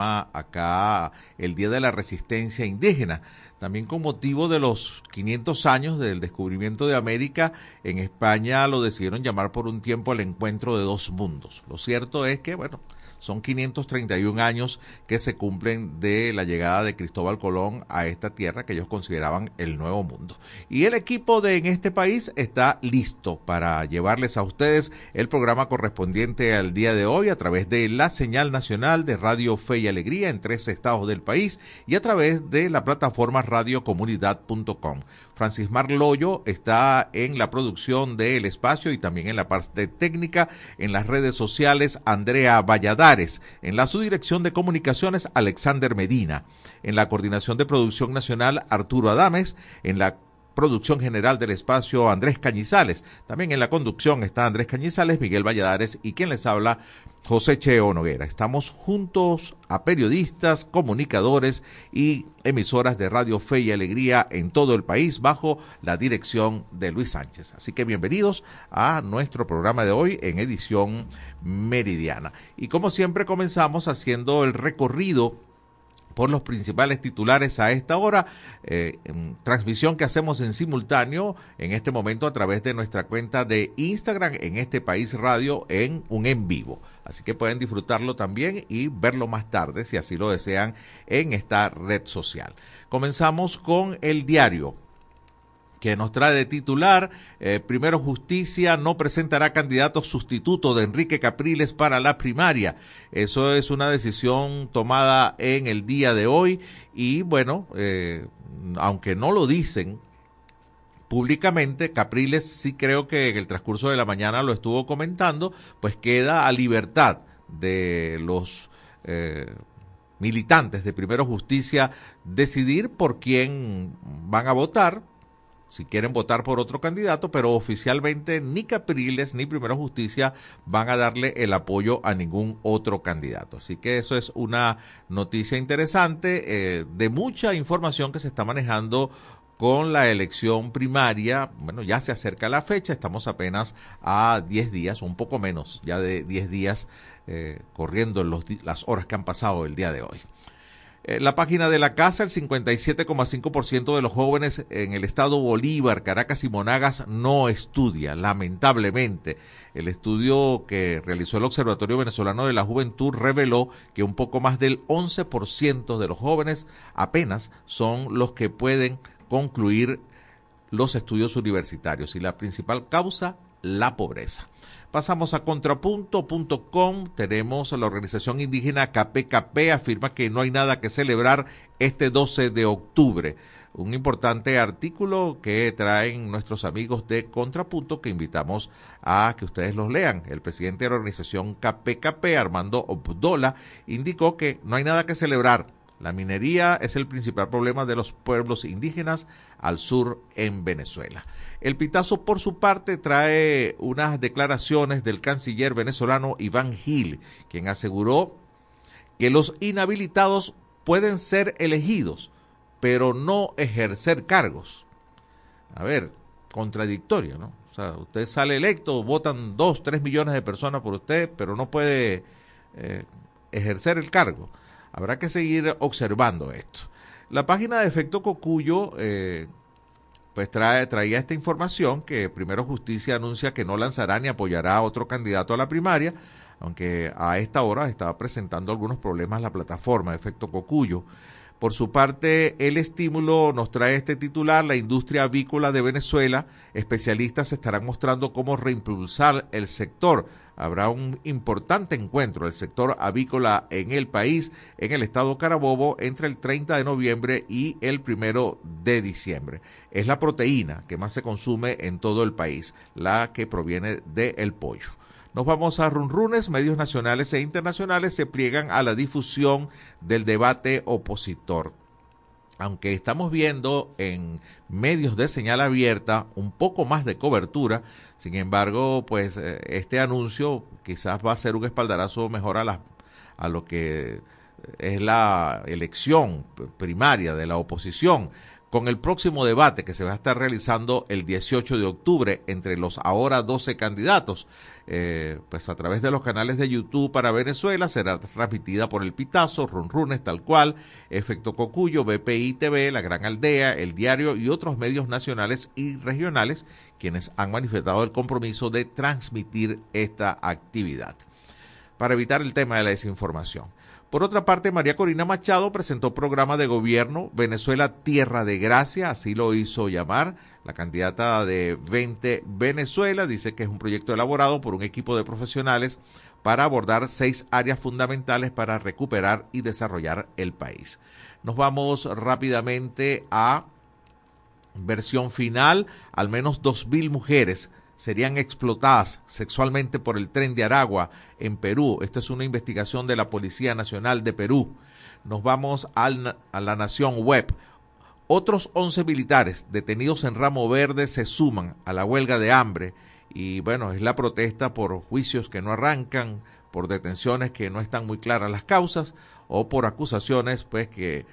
acá el Día de la Resistencia Indígena. También con motivo de los 500 años del descubrimiento de América, en España lo decidieron llamar por un tiempo el encuentro de dos mundos. Lo cierto es que, bueno, son 531 años que se cumplen de la llegada de Cristóbal Colón a esta tierra que ellos consideraban el nuevo mundo. Y el equipo de en este país está listo para llevarles a ustedes el programa correspondiente al día de hoy a través de la señal nacional de Radio Fe y Alegría en tres estados del país y a través de la plataforma radiocomunidad.com. Francis Marloyo está en la producción del espacio y también en la parte técnica en las redes sociales Andrea En la subdirección de comunicaciones Alexander Medina, en la coordinación de producción nacional Arturo Adames, en la producción general del espacio Andrés Cañizales. También en la conducción está Andrés Cañizales, Miguel Valladares y quien les habla, José Cheo Noguera. Estamos juntos a periodistas, comunicadores y emisoras de Radio Fe y Alegría en todo el país bajo la dirección de Luis Sánchez. Así que bienvenidos a nuestro programa de hoy en edición meridiana. Y como siempre comenzamos haciendo el recorrido por los principales titulares a esta hora. Eh, transmisión que hacemos en simultáneo en este momento a través de nuestra cuenta de Instagram en este país radio en un en vivo. Así que pueden disfrutarlo también y verlo más tarde si así lo desean en esta red social. Comenzamos con el diario que nos trae de titular, eh, primero Justicia no presentará candidato sustituto de Enrique Capriles para la primaria. Eso es una decisión tomada en el día de hoy y bueno, eh, aunque no lo dicen públicamente, Capriles sí creo que en el transcurso de la mañana lo estuvo comentando, pues queda a libertad de los... Eh, militantes de Primero Justicia decidir por quién van a votar, si quieren votar por otro candidato, pero oficialmente ni Capriles ni Primero Justicia van a darle el apoyo a ningún otro candidato. Así que eso es una noticia interesante eh, de mucha información que se está manejando con la elección primaria. Bueno, ya se acerca la fecha, estamos apenas a 10 días, un poco menos, ya de 10 días eh, corriendo los, las horas que han pasado el día de hoy. Eh, la página de la casa, el 57,5% de los jóvenes en el estado Bolívar, Caracas y Monagas no estudia, lamentablemente. El estudio que realizó el Observatorio Venezolano de la Juventud reveló que un poco más del 11% de los jóvenes apenas son los que pueden concluir los estudios universitarios y la principal causa, la pobreza. Pasamos a contrapunto.com. Tenemos a la organización indígena KPKP, afirma que no hay nada que celebrar este 12 de octubre. Un importante artículo que traen nuestros amigos de Contrapunto que invitamos a que ustedes los lean. El presidente de la organización KPKP, Armando Obdola, indicó que no hay nada que celebrar. La minería es el principal problema de los pueblos indígenas al sur en Venezuela. El Pitazo, por su parte, trae unas declaraciones del canciller venezolano Iván Gil, quien aseguró que los inhabilitados pueden ser elegidos, pero no ejercer cargos. A ver, contradictorio, ¿no? O sea, usted sale electo, votan dos, tres millones de personas por usted, pero no puede eh, ejercer el cargo. Habrá que seguir observando esto. La página de Efecto Cocuyo eh, pues trae, traía esta información que primero Justicia anuncia que no lanzará ni apoyará a otro candidato a la primaria, aunque a esta hora estaba presentando algunos problemas la plataforma Efecto Cocuyo. Por su parte, el estímulo nos trae este titular, la industria avícola de Venezuela. Especialistas estarán mostrando cómo reimpulsar el sector. Habrá un importante encuentro del sector avícola en el país, en el estado Carabobo, entre el 30 de noviembre y el primero de diciembre. Es la proteína que más se consume en todo el país, la que proviene del pollo. Nos vamos a runrunes, medios nacionales e internacionales se pliegan a la difusión del debate opositor. Aunque estamos viendo en medios de señal abierta un poco más de cobertura, sin embargo, pues eh, este anuncio quizás va a ser un espaldarazo mejor a, a lo que es la elección primaria de la oposición con el próximo debate que se va a estar realizando el 18 de octubre entre los ahora 12 candidatos, eh, pues a través de los canales de YouTube para Venezuela será transmitida por El Pitazo, Runrunes tal cual, Efecto Cocuyo, BPI TV, La Gran Aldea, El Diario y otros medios nacionales y regionales quienes han manifestado el compromiso de transmitir esta actividad para evitar el tema de la desinformación. Por otra parte, María Corina Machado presentó programa de gobierno Venezuela Tierra de Gracia, así lo hizo llamar. La candidata de 20 Venezuela dice que es un proyecto elaborado por un equipo de profesionales para abordar seis áreas fundamentales para recuperar y desarrollar el país. Nos vamos rápidamente a versión final. Al menos 2.000 mujeres serían explotadas sexualmente por el tren de Aragua en Perú. Esta es una investigación de la Policía Nacional de Perú. Nos vamos a la Nación Web. Otros 11 militares detenidos en Ramo Verde se suman a la huelga de hambre y bueno, es la protesta por juicios que no arrancan, por detenciones que no están muy claras las causas o por acusaciones pues que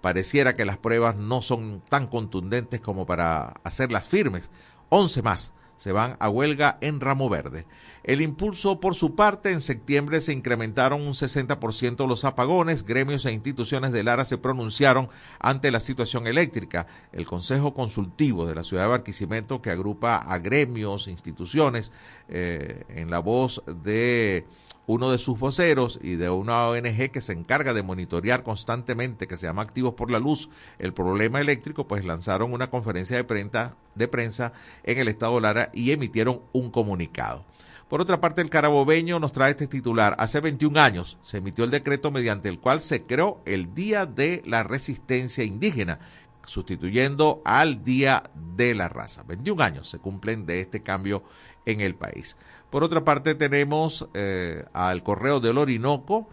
pareciera que las pruebas no son tan contundentes como para hacerlas firmes. 11 más se van a huelga en Ramo Verde. El impulso, por su parte, en septiembre se incrementaron un 60% los apagones. Gremios e instituciones de Lara se pronunciaron ante la situación eléctrica. El Consejo Consultivo de la Ciudad de Barquisimeto, que agrupa a gremios, e instituciones, eh, en la voz de uno de sus voceros y de una ONG que se encarga de monitorear constantemente, que se llama Activos por la Luz, el problema eléctrico, pues lanzaron una conferencia de prensa, de prensa en el estado Lara y emitieron un comunicado. Por otra parte, el carabobeño nos trae este titular. Hace 21 años se emitió el decreto mediante el cual se creó el Día de la Resistencia Indígena, sustituyendo al Día de la Raza. 21 años se cumplen de este cambio en el país. Por otra parte, tenemos eh, al Correo del Orinoco,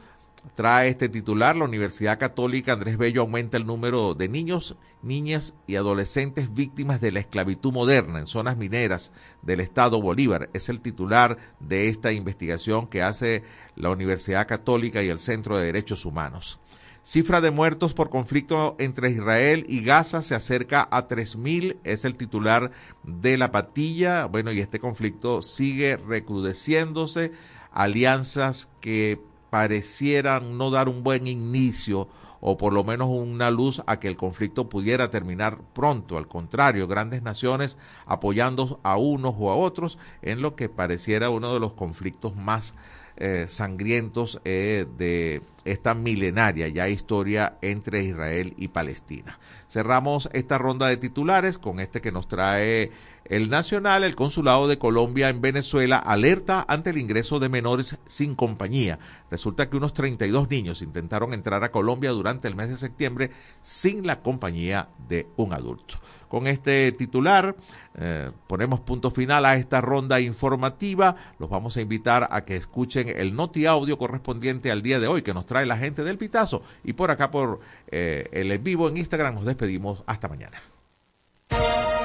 trae este titular, la Universidad Católica Andrés Bello aumenta el número de niños, niñas y adolescentes víctimas de la esclavitud moderna en zonas mineras del Estado Bolívar. Es el titular de esta investigación que hace la Universidad Católica y el Centro de Derechos Humanos. Cifra de muertos por conflicto entre Israel y Gaza se acerca a 3.000, es el titular de la patilla. Bueno, y este conflicto sigue recrudeciéndose. Alianzas que parecieran no dar un buen inicio o por lo menos una luz a que el conflicto pudiera terminar pronto. Al contrario, grandes naciones apoyando a unos o a otros en lo que pareciera uno de los conflictos más eh, sangrientos eh, de esta milenaria ya historia entre Israel y Palestina. Cerramos esta ronda de titulares con este que nos trae el Nacional, el Consulado de Colombia en Venezuela alerta ante el ingreso de menores sin compañía. Resulta que unos 32 niños intentaron entrar a Colombia durante el mes de septiembre sin la compañía de un adulto. Con este titular eh, ponemos punto final a esta ronda informativa. Los vamos a invitar a que escuchen el noti audio correspondiente al día de hoy que nos trae la gente del Pitazo. Y por acá por eh, el en vivo en Instagram nos despedimos. Hasta mañana.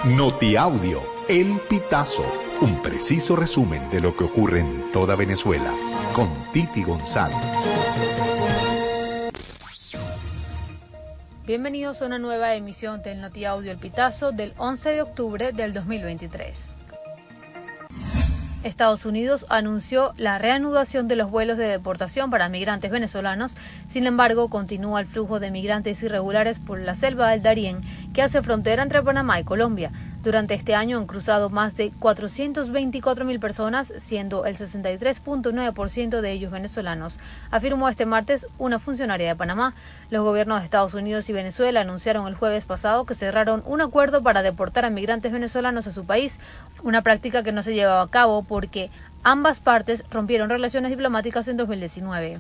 Notiaudio, El Pitazo, un preciso resumen de lo que ocurre en toda Venezuela, con Titi González. Bienvenidos a una nueva emisión del Notiaudio El Pitazo del 11 de octubre del 2023. Estados Unidos anunció la reanudación de los vuelos de deportación para migrantes venezolanos, sin embargo continúa el flujo de migrantes irregulares por la selva del Darién que hace frontera entre Panamá y Colombia. Durante este año han cruzado más de 424 mil personas, siendo el 63.9% de ellos venezolanos, afirmó este martes una funcionaria de Panamá. Los gobiernos de Estados Unidos y Venezuela anunciaron el jueves pasado que cerraron un acuerdo para deportar a migrantes venezolanos a su país, una práctica que no se llevaba a cabo porque ambas partes rompieron relaciones diplomáticas en 2019.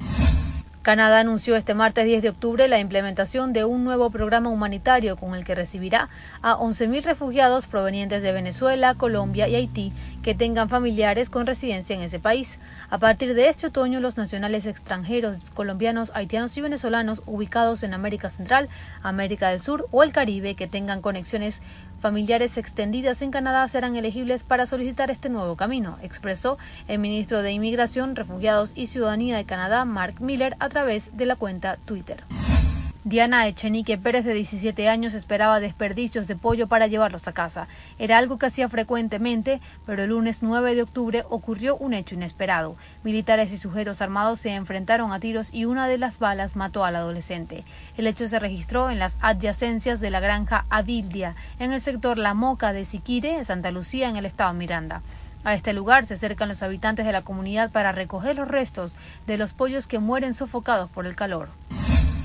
Canadá anunció este martes 10 de octubre la implementación de un nuevo programa humanitario con el que recibirá a 11.000 refugiados provenientes de Venezuela, Colombia y Haití que tengan familiares con residencia en ese país. A partir de este otoño, los nacionales extranjeros colombianos, haitianos y venezolanos ubicados en América Central, América del Sur o el Caribe que tengan conexiones familiares extendidas en Canadá serán elegibles para solicitar este nuevo camino, expresó el ministro de Inmigración, Refugiados y Ciudadanía de Canadá, Mark Miller, a través de la cuenta Twitter. Diana Echenique Pérez, de 17 años, esperaba desperdicios de pollo para llevarlos a casa. Era algo que hacía frecuentemente, pero el lunes 9 de octubre ocurrió un hecho inesperado. Militares y sujetos armados se enfrentaron a tiros y una de las balas mató al adolescente. El hecho se registró en las adyacencias de la granja Abildia, en el sector La Moca de Siquire, Santa Lucía, en el estado Miranda. A este lugar se acercan los habitantes de la comunidad para recoger los restos de los pollos que mueren sofocados por el calor.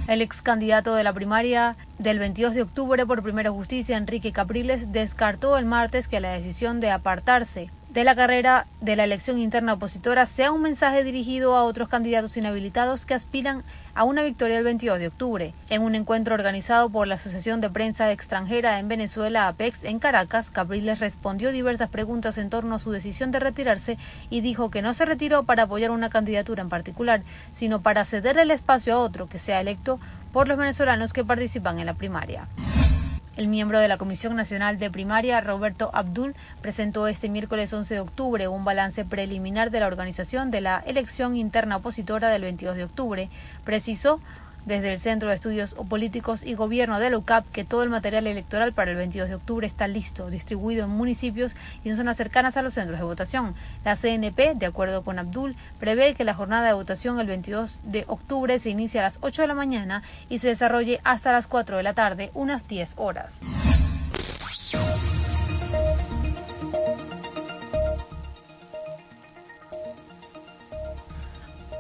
El ex candidato de la primaria del 22 de octubre por Primera Justicia, Enrique Capriles, descartó el martes que la decisión de apartarse de la carrera de la elección interna opositora sea un mensaje dirigido a otros candidatos inhabilitados que aspiran a una victoria el 22 de octubre. En un encuentro organizado por la Asociación de Prensa Extranjera en Venezuela, APEX, en Caracas, Capriles respondió diversas preguntas en torno a su decisión de retirarse y dijo que no se retiró para apoyar una candidatura en particular, sino para ceder el espacio a otro que sea electo por los venezolanos que participan en la primaria. El miembro de la Comisión Nacional de Primaria, Roberto Abdul, presentó este miércoles 11 de octubre un balance preliminar de la organización de la elección interna opositora del 22 de octubre. Precisó desde el Centro de Estudios Políticos y Gobierno de la UCAP que todo el material electoral para el 22 de octubre está listo, distribuido en municipios y en zonas cercanas a los centros de votación. La CNP, de acuerdo con Abdul, prevé que la jornada de votación el 22 de octubre se inicie a las 8 de la mañana y se desarrolle hasta las 4 de la tarde, unas 10 horas.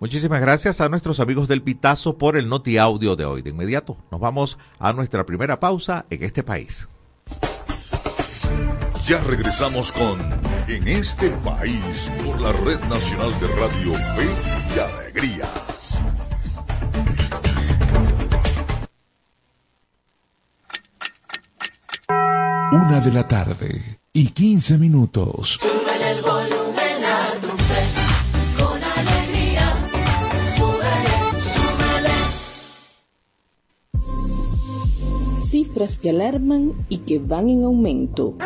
Muchísimas gracias a nuestros amigos del Pitazo por el Noti Audio de hoy. De inmediato nos vamos a nuestra primera pausa en este país. Ya regresamos con En este país por la Red Nacional de Radio y Alegría. Una de la tarde y 15 minutos. Cifras que alarman y que van en aumento.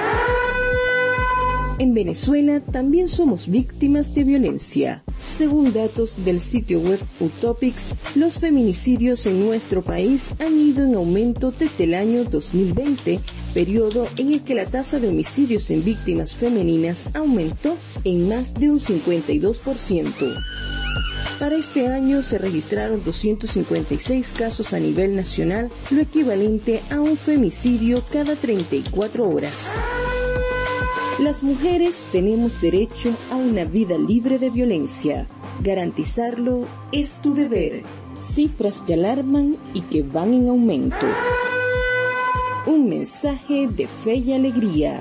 En Venezuela también somos víctimas de violencia. Según datos del sitio web Utopics, los feminicidios en nuestro país han ido en aumento desde el año 2020, periodo en el que la tasa de homicidios en víctimas femeninas aumentó en más de un 52%. Para este año se registraron 256 casos a nivel nacional, lo equivalente a un femicidio cada 34 horas. Las mujeres tenemos derecho a una vida libre de violencia. Garantizarlo es tu deber. Cifras que alarman y que van en aumento. Un mensaje de fe y alegría.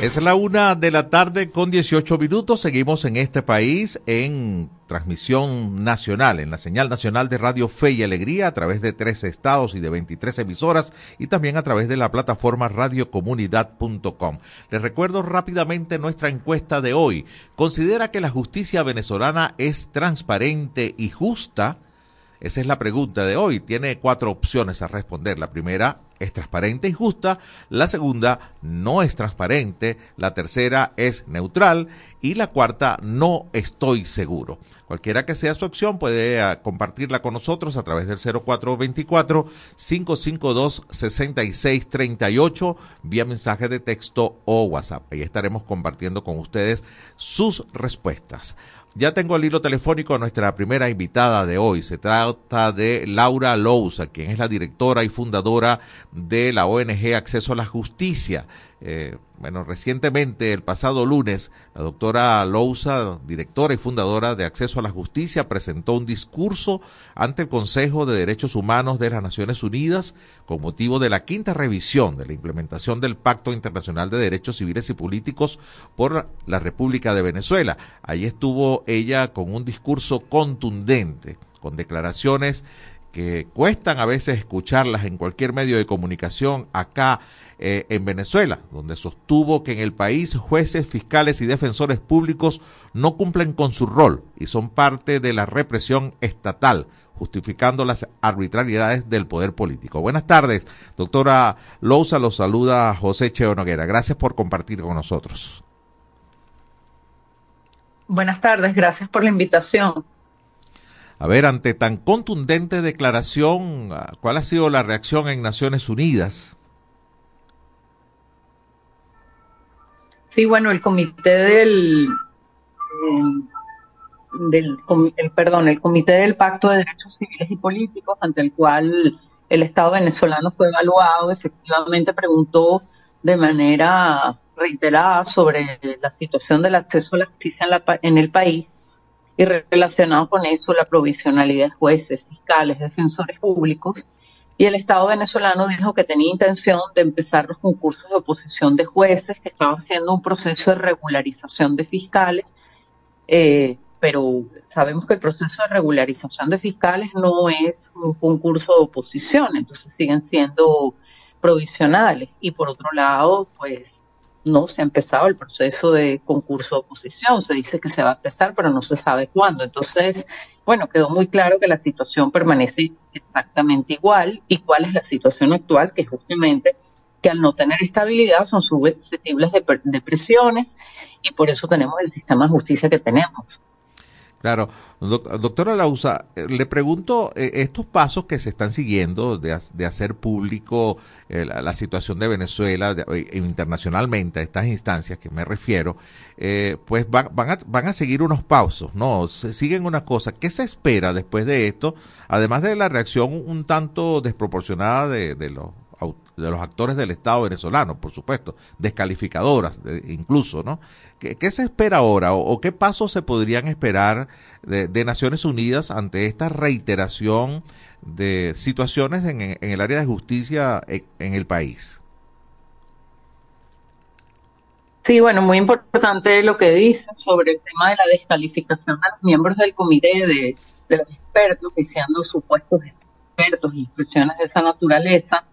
Es la una de la tarde con 18 minutos. Seguimos en este país en transmisión nacional, en la señal nacional de Radio Fe y Alegría a través de tres estados y de 23 emisoras y también a través de la plataforma radiocomunidad.com. Les recuerdo rápidamente nuestra encuesta de hoy. ¿Considera que la justicia venezolana es transparente y justa? Esa es la pregunta de hoy. Tiene cuatro opciones a responder. La primera, es transparente y justa, la segunda no es transparente, la tercera es neutral y la cuarta no estoy seguro. Cualquiera que sea su opción puede ah, compartirla con nosotros a través del 0424-552-6638 vía mensaje de texto o WhatsApp. Ahí estaremos compartiendo con ustedes sus respuestas. Ya tengo el hilo telefónico a nuestra primera invitada de hoy. Se trata de Laura Lousa, quien es la directora y fundadora de la ONG Acceso a la Justicia. Eh, bueno, recientemente, el pasado lunes, la doctora Lousa, directora y fundadora de Acceso a la Justicia, presentó un discurso ante el Consejo de Derechos Humanos de las Naciones Unidas con motivo de la quinta revisión de la implementación del Pacto Internacional de Derechos Civiles y Políticos por la República de Venezuela. Allí estuvo ella con un discurso contundente, con declaraciones que cuestan a veces escucharlas en cualquier medio de comunicación acá eh, en Venezuela, donde sostuvo que en el país jueces, fiscales y defensores públicos no cumplen con su rol y son parte de la represión estatal, justificando las arbitrariedades del poder político. Buenas tardes, doctora Lousa, los saluda José Cheo Noguera. Gracias por compartir con nosotros. Buenas tardes, gracias por la invitación. A ver, ante tan contundente declaración, ¿cuál ha sido la reacción en Naciones Unidas? Sí, bueno, el comité del, del el, perdón, el comité del Pacto de Derechos Civiles y Políticos, ante el cual el Estado venezolano fue evaluado, efectivamente preguntó de manera reiterada sobre la situación del acceso a la justicia en, la, en el país y relacionado con eso la provisionalidad de jueces, fiscales, defensores públicos y el Estado venezolano dijo que tenía intención de empezar los concursos de oposición de jueces, que estaba haciendo un proceso de regularización de fiscales, eh, pero sabemos que el proceso de regularización de fiscales no es un concurso de oposición, entonces siguen siendo provisionales. Y por otro lado, pues no se ha empezado el proceso de concurso de oposición. Se dice que se va a empezar, pero no se sabe cuándo. Entonces, bueno, quedó muy claro que la situación permanece exactamente igual y cuál es la situación actual, que justamente que al no tener estabilidad son susceptibles de, de presiones y por eso tenemos el sistema de justicia que tenemos. Claro, doctora Lausa, eh, le pregunto, eh, estos pasos que se están siguiendo de, hacer público eh, la, situación de Venezuela internacionalmente, a estas instancias que me refiero, pues van, van, a, van a seguir unos pasos, ¿no? Se siguen una cosa. ¿Qué se espera después de esto? Además de la reacción un tanto desproporcionada de, de los de los actores del Estado venezolano, por supuesto, descalificadoras incluso, ¿no? ¿Qué, se espera ahora o, qué pasos se podrían esperar de, Naciones Unidas ante esta reiteración de situaciones en, el área de justicia en, el país? Sí, bueno, muy importante lo que dice sobre el tema de la descalificación a los miembros del comité de, de los expertos, diciendo supuestos expertos y expresiones de esa naturaleza,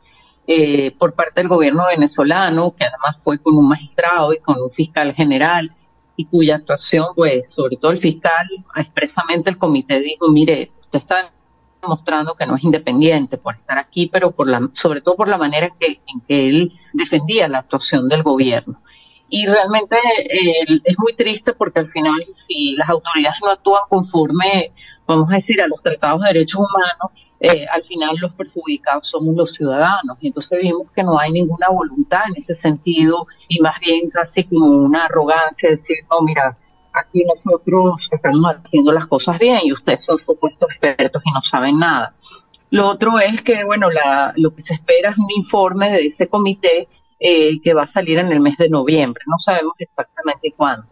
eh, por parte del gobierno venezolano, que además fue con un magistrado y con un fiscal general, y cuya actuación, pues, sobre todo el fiscal, expresamente el comité dijo, mire, usted está demostrando que no es independiente por estar aquí, pero por la, sobre todo por la manera en que él defendía la actuación del gobierno. Y realmente eh, es muy triste porque al final, si las autoridades no actúan conforme, vamos a decir, a los tratados de derechos humanos, eh, al final los perjudicados somos los ciudadanos. Y entonces vimos que no hay ninguna voluntad en ese sentido y más bien casi como una arrogancia, decir, no, mira, aquí nosotros estamos haciendo las cosas bien y ustedes son supuestos expertos y no saben nada. Lo otro es que, bueno, la, lo que se espera es un informe de ese comité eh, que va a salir en el mes de noviembre. No sabemos exactamente cuándo.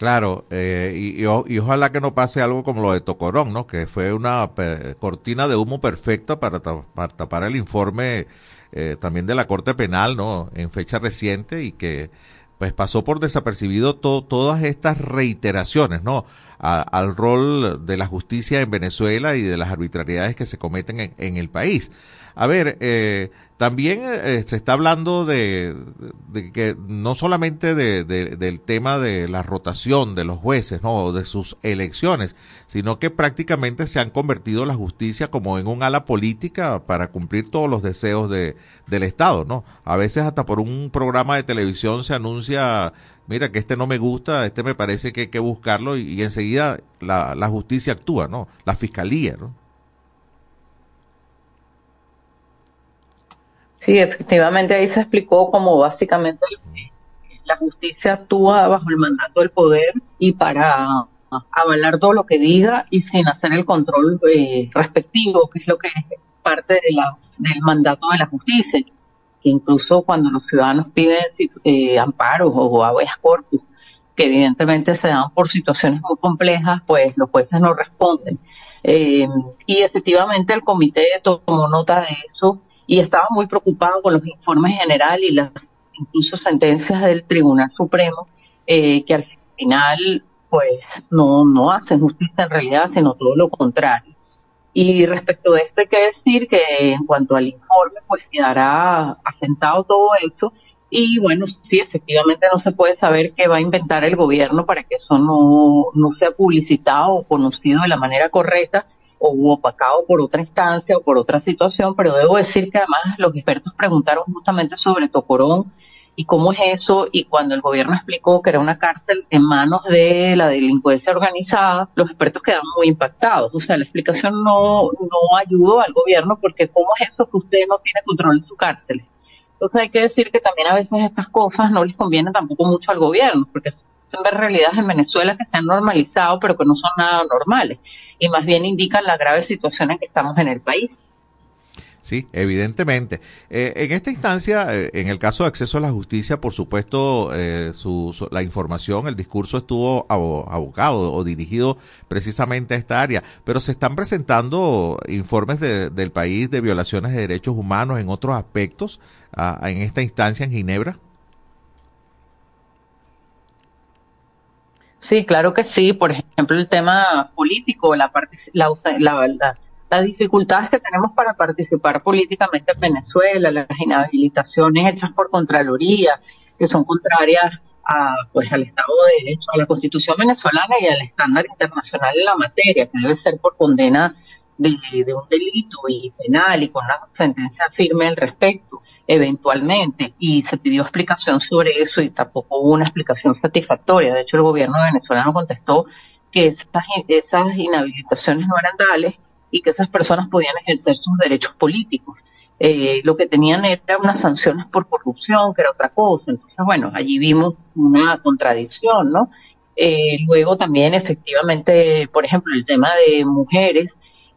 Claro, eh, y, ojalá que no pase algo como lo de Tocorón, ¿no? Que fue una cortina de humo perfecta para, tapar el informe eh, también de la Corte Penal, ¿no? En fecha reciente y que pues pasó por desapercibido todas estas reiteraciones, ¿no? al rol de la justicia en Venezuela y de las arbitrariedades que se cometen en, en el país. A ver, eh, también eh, se está hablando de, que no solamente de, del tema de la rotación de los jueces, no, de sus elecciones, sino que prácticamente se han convertido la justicia como en un ala política para cumplir todos los deseos de, del Estado, ¿no? A veces hasta por un programa de televisión se anuncia, mira que este no me gusta, este me parece que hay que buscarlo y, y enseguida la, la justicia actúa, ¿no? La fiscalía, ¿no? Sí, efectivamente ahí se explicó como básicamente la justicia actúa bajo el mandato del poder y para avalar todo lo que diga y sin hacer el control eh, respectivo, que es lo que es parte de la, del mandato de la justicia. Que incluso cuando los ciudadanos piden eh, amparos o habeas corpus, que evidentemente se dan por situaciones muy complejas, pues los jueces no responden. Eh, y efectivamente el comité tomó nota de eso y estaba muy preocupado con los informes generales y las incluso sentencias del Tribunal Supremo eh, que al final pues no, no hacen justicia en realidad, sino todo lo contrario. Y respecto de esto hay que decir que en cuanto al informe, pues quedará asentado todo eso. Y bueno, sí, efectivamente no se puede saber qué va a inventar el gobierno para que eso no, no sea publicitado o conocido de la manera correcta o opacado por otra instancia o por otra situación, pero debo decir que además los expertos preguntaron justamente sobre Tocorón y cómo es eso, y cuando el gobierno explicó que era una cárcel en manos de la delincuencia organizada, los expertos quedaron muy impactados. O sea, la explicación no, no ayudó al gobierno porque cómo es eso que usted no tiene control en su cárcel. Entonces hay que decir que también a veces estas cosas no les convienen tampoco mucho al gobierno, porque son realidades en Venezuela que se han normalizado, pero que no son nada normales y más bien indican la grave situación en que estamos en el país. Sí, evidentemente. Eh, en esta instancia, eh, en el caso de acceso a la justicia, por supuesto, eh, su, la información, el discurso estuvo abocado o dirigido precisamente a esta área, pero se están presentando informes del país de violaciones de derechos humanos en otros aspectos en esta instancia en Ginebra. Sí, claro que sí. Por ejemplo, el tema político, la, la, la, las dificultades que tenemos para participar políticamente en Venezuela, las inhabilitaciones hechas por Contraloría, que son contrarias a, pues, al Estado de Derecho, a la Constitución venezolana y al estándar internacional en la materia, que debe ser por condena de, de un delito y penal y con una sentencia firme al respecto eventualmente y se pidió explicación sobre eso y tampoco hubo una explicación satisfactoria. De hecho, el gobierno venezolano contestó que esas, esas inhabilitaciones no eran tales y que esas personas podían ejercer sus derechos políticos. Eh, lo que tenían era unas sanciones por corrupción, que era otra cosa. Entonces, bueno, allí vimos una contradicción, ¿no? Eh, luego también, efectivamente, por ejemplo, el tema de mujeres,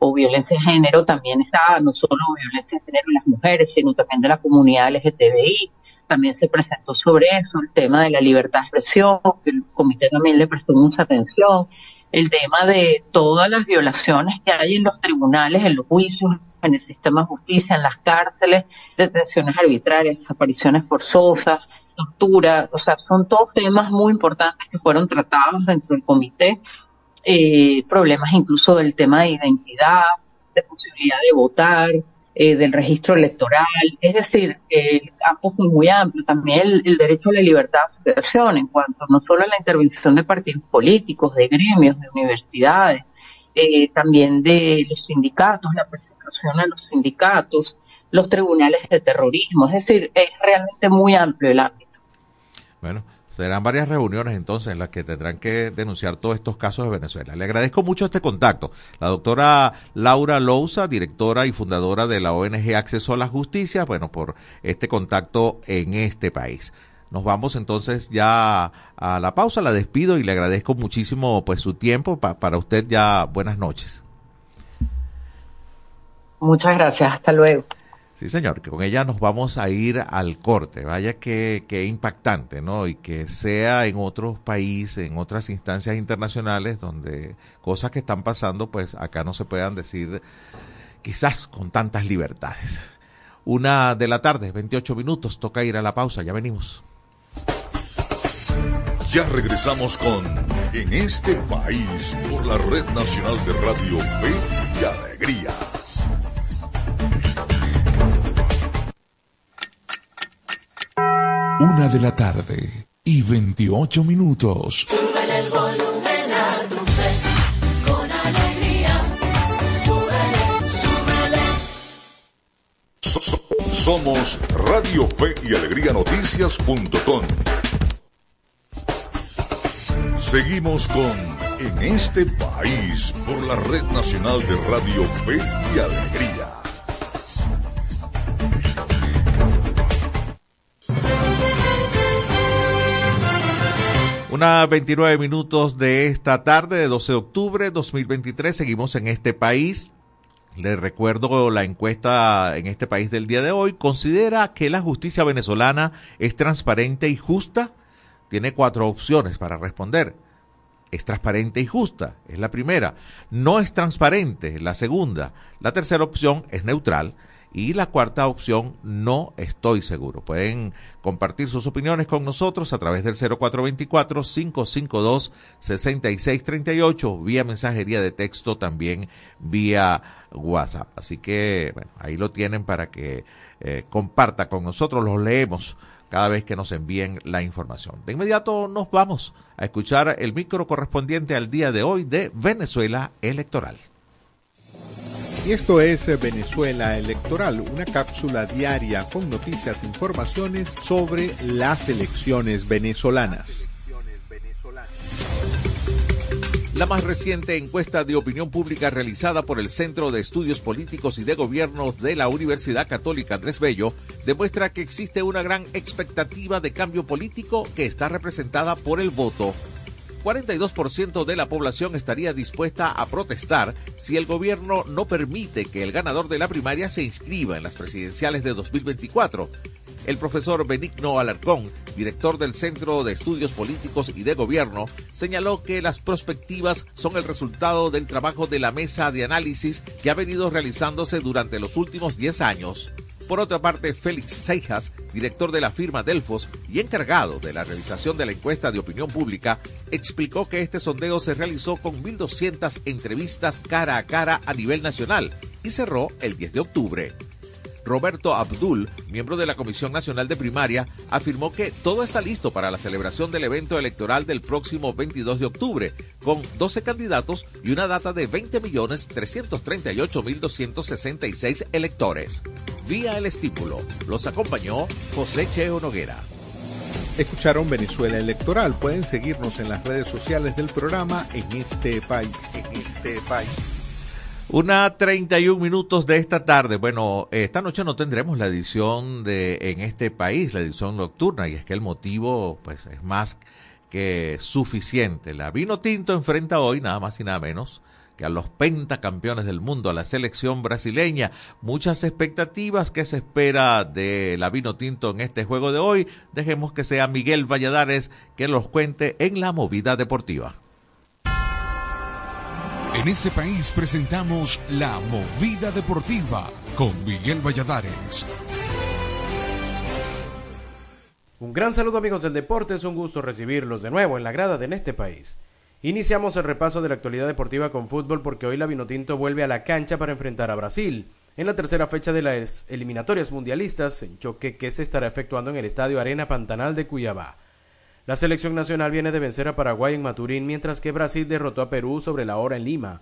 o violencia de género también está, no solo violencia de género en las mujeres, sino también de la comunidad LGTBI. También se presentó sobre eso el tema de la libertad de expresión, que el comité también le prestó mucha atención, el tema de todas las violaciones que hay en los tribunales, en los juicios, en el sistema de justicia, en las cárceles, detenciones arbitrarias, desapariciones forzosas, tortura, o sea, son todos temas muy importantes que fueron tratados dentro del comité eh, problemas incluso del tema de identidad, de posibilidad de votar, eh, del registro electoral, es decir, el campo fue muy amplio, también el, derecho a la libertad de asociación en cuanto no solo a la intervención de partidos políticos, de gremios, de universidades, eh, también de los sindicatos, la persecución a los sindicatos, los tribunales de terrorismo, es decir, es realmente muy amplio el ámbito. Bueno, Serán varias reuniones entonces en las que tendrán que denunciar todos estos casos de Venezuela. Le agradezco mucho este contacto. La doctora Laura Lousa, directora y fundadora de la ONG Acceso a la Justicia, bueno, por este contacto en este país. Nos vamos entonces ya a la pausa, la despido y le agradezco muchísimo pues su tiempo. para usted ya buenas noches. Muchas gracias, hasta luego. Sí, señor, que con ella nos vamos a ir al corte. Vaya que, que impactante, ¿no? Y que sea en otros países, en otras instancias internacionales, donde cosas que están pasando, pues acá no se puedan decir quizás con tantas libertades. Una de la tarde, 28 minutos, toca ir a la pausa, ya venimos. Ya regresamos con En este país por la Red Nacional de Radio Fe y Alegría. Una de la tarde y 28 minutos. Súbele el volumen a tu fe, con alegría. Súbele, súbele. somos Radio Fe y Alegría Noticias.com. Seguimos con En este país por la Red Nacional de Radio Fe y Alegría. Una 29 minutos de esta tarde de 12 de octubre 2023. Seguimos en este país. Les recuerdo la encuesta en este país del día de hoy. ¿Considera que la justicia venezolana es transparente y justa? Tiene cuatro opciones para responder. Es transparente y justa, es la primera. No es transparente, la segunda. La tercera opción es neutral. Y la cuarta opción, no estoy seguro. Pueden compartir sus opiniones con nosotros a través del 0424-552-6638, vía mensajería de texto, también vía WhatsApp. Así que bueno, ahí lo tienen para que eh, comparta con nosotros, los leemos cada vez que nos envíen la información. De inmediato nos vamos a escuchar el micro correspondiente al día de hoy de Venezuela Electoral. Y esto es Venezuela Electoral, una cápsula diaria con noticias e informaciones sobre las elecciones venezolanas. La más reciente encuesta de opinión pública realizada por el Centro de Estudios Políticos y de Gobierno de la Universidad Católica Andrés Bello demuestra que existe una gran expectativa de cambio político que está representada por el voto. 42% de la población estaría dispuesta a protestar si el gobierno no permite que el ganador de la primaria se inscriba en las presidenciales de 2024. El profesor Benigno Alarcón, director del Centro de Estudios Políticos y de Gobierno, señaló que las perspectivas son el resultado del trabajo de la mesa de análisis que ha venido realizándose durante los últimos 10 años. Por otra parte, Félix Seijas, director de la firma Delfos y encargado de la realización de la encuesta de opinión pública, explicó que este sondeo se realizó con 1.200 entrevistas cara a cara a nivel nacional y cerró el 10 de octubre. Roberto Abdul, miembro de la Comisión Nacional de Primaria, afirmó que todo está listo para la celebración del evento electoral del próximo 22 de octubre, con 12 candidatos y una data de 20.338.266 electores. Vía el estípulo, los acompañó José Cheo Noguera. Escucharon Venezuela Electoral. Pueden seguirnos en las redes sociales del programa en este país. En este país. Una 31 minutos de esta tarde. Bueno, esta noche no tendremos la edición de En este país, la edición nocturna, y es que el motivo pues es más que suficiente. La Vino Tinto enfrenta hoy nada más y nada menos que a los pentacampeones del mundo, a la selección brasileña. Muchas expectativas que se espera de la Vino Tinto en este juego de hoy. Dejemos que sea Miguel Valladares que los cuente en la movida deportiva. En este país presentamos La Movida Deportiva con Miguel Valladares. Un gran saludo amigos del deporte, es un gusto recibirlos de nuevo en la grada de En este país. Iniciamos el repaso de la actualidad deportiva con fútbol porque hoy la Vinotinto vuelve a la cancha para enfrentar a Brasil en la tercera fecha de las eliminatorias mundialistas, en choque que se estará efectuando en el Estadio Arena Pantanal de Cuyabá. La selección nacional viene de vencer a Paraguay en Maturín, mientras que Brasil derrotó a Perú sobre la hora en Lima.